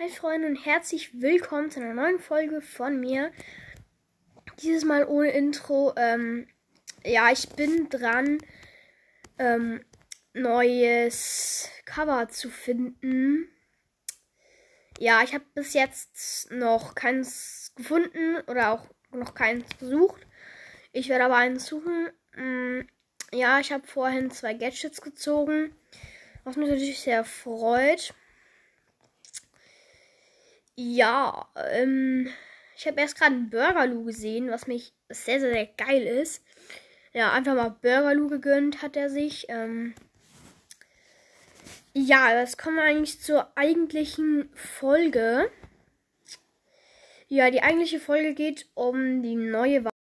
Hi Freunde und herzlich willkommen zu einer neuen Folge von mir. Dieses Mal ohne Intro. Ähm, ja, ich bin dran, ähm, neues Cover zu finden. Ja, ich habe bis jetzt noch keins gefunden oder auch noch keins gesucht. Ich werde aber eins suchen. Mm, ja, ich habe vorhin zwei Gadgets gezogen, was mich natürlich sehr freut. Ja, ähm, ich habe erst gerade einen Burgerloo gesehen, was mich sehr, sehr, sehr geil ist. Ja, einfach mal Burgerloo gegönnt hat er sich. Ähm, ja, das kommen wir eigentlich zur eigentlichen Folge. Ja, die eigentliche Folge geht um die neue Wahl.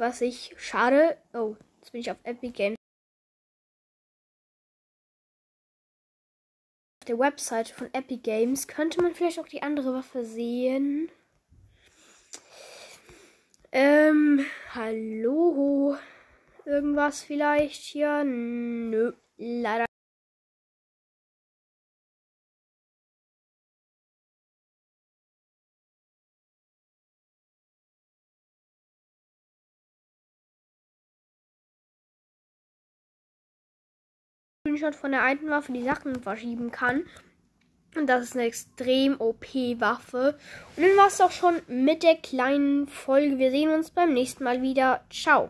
Was ich schade. Oh, jetzt bin ich auf Epic Games. Auf der Website von Epic Games könnte man vielleicht auch die andere Waffe sehen. Ähm, hallo. Irgendwas vielleicht hier? Nö, leider. Screenshot von der alten Waffe die Sachen verschieben kann. Und das ist eine extrem OP-Waffe. Und dann war es auch schon mit der kleinen Folge. Wir sehen uns beim nächsten Mal wieder. Ciao.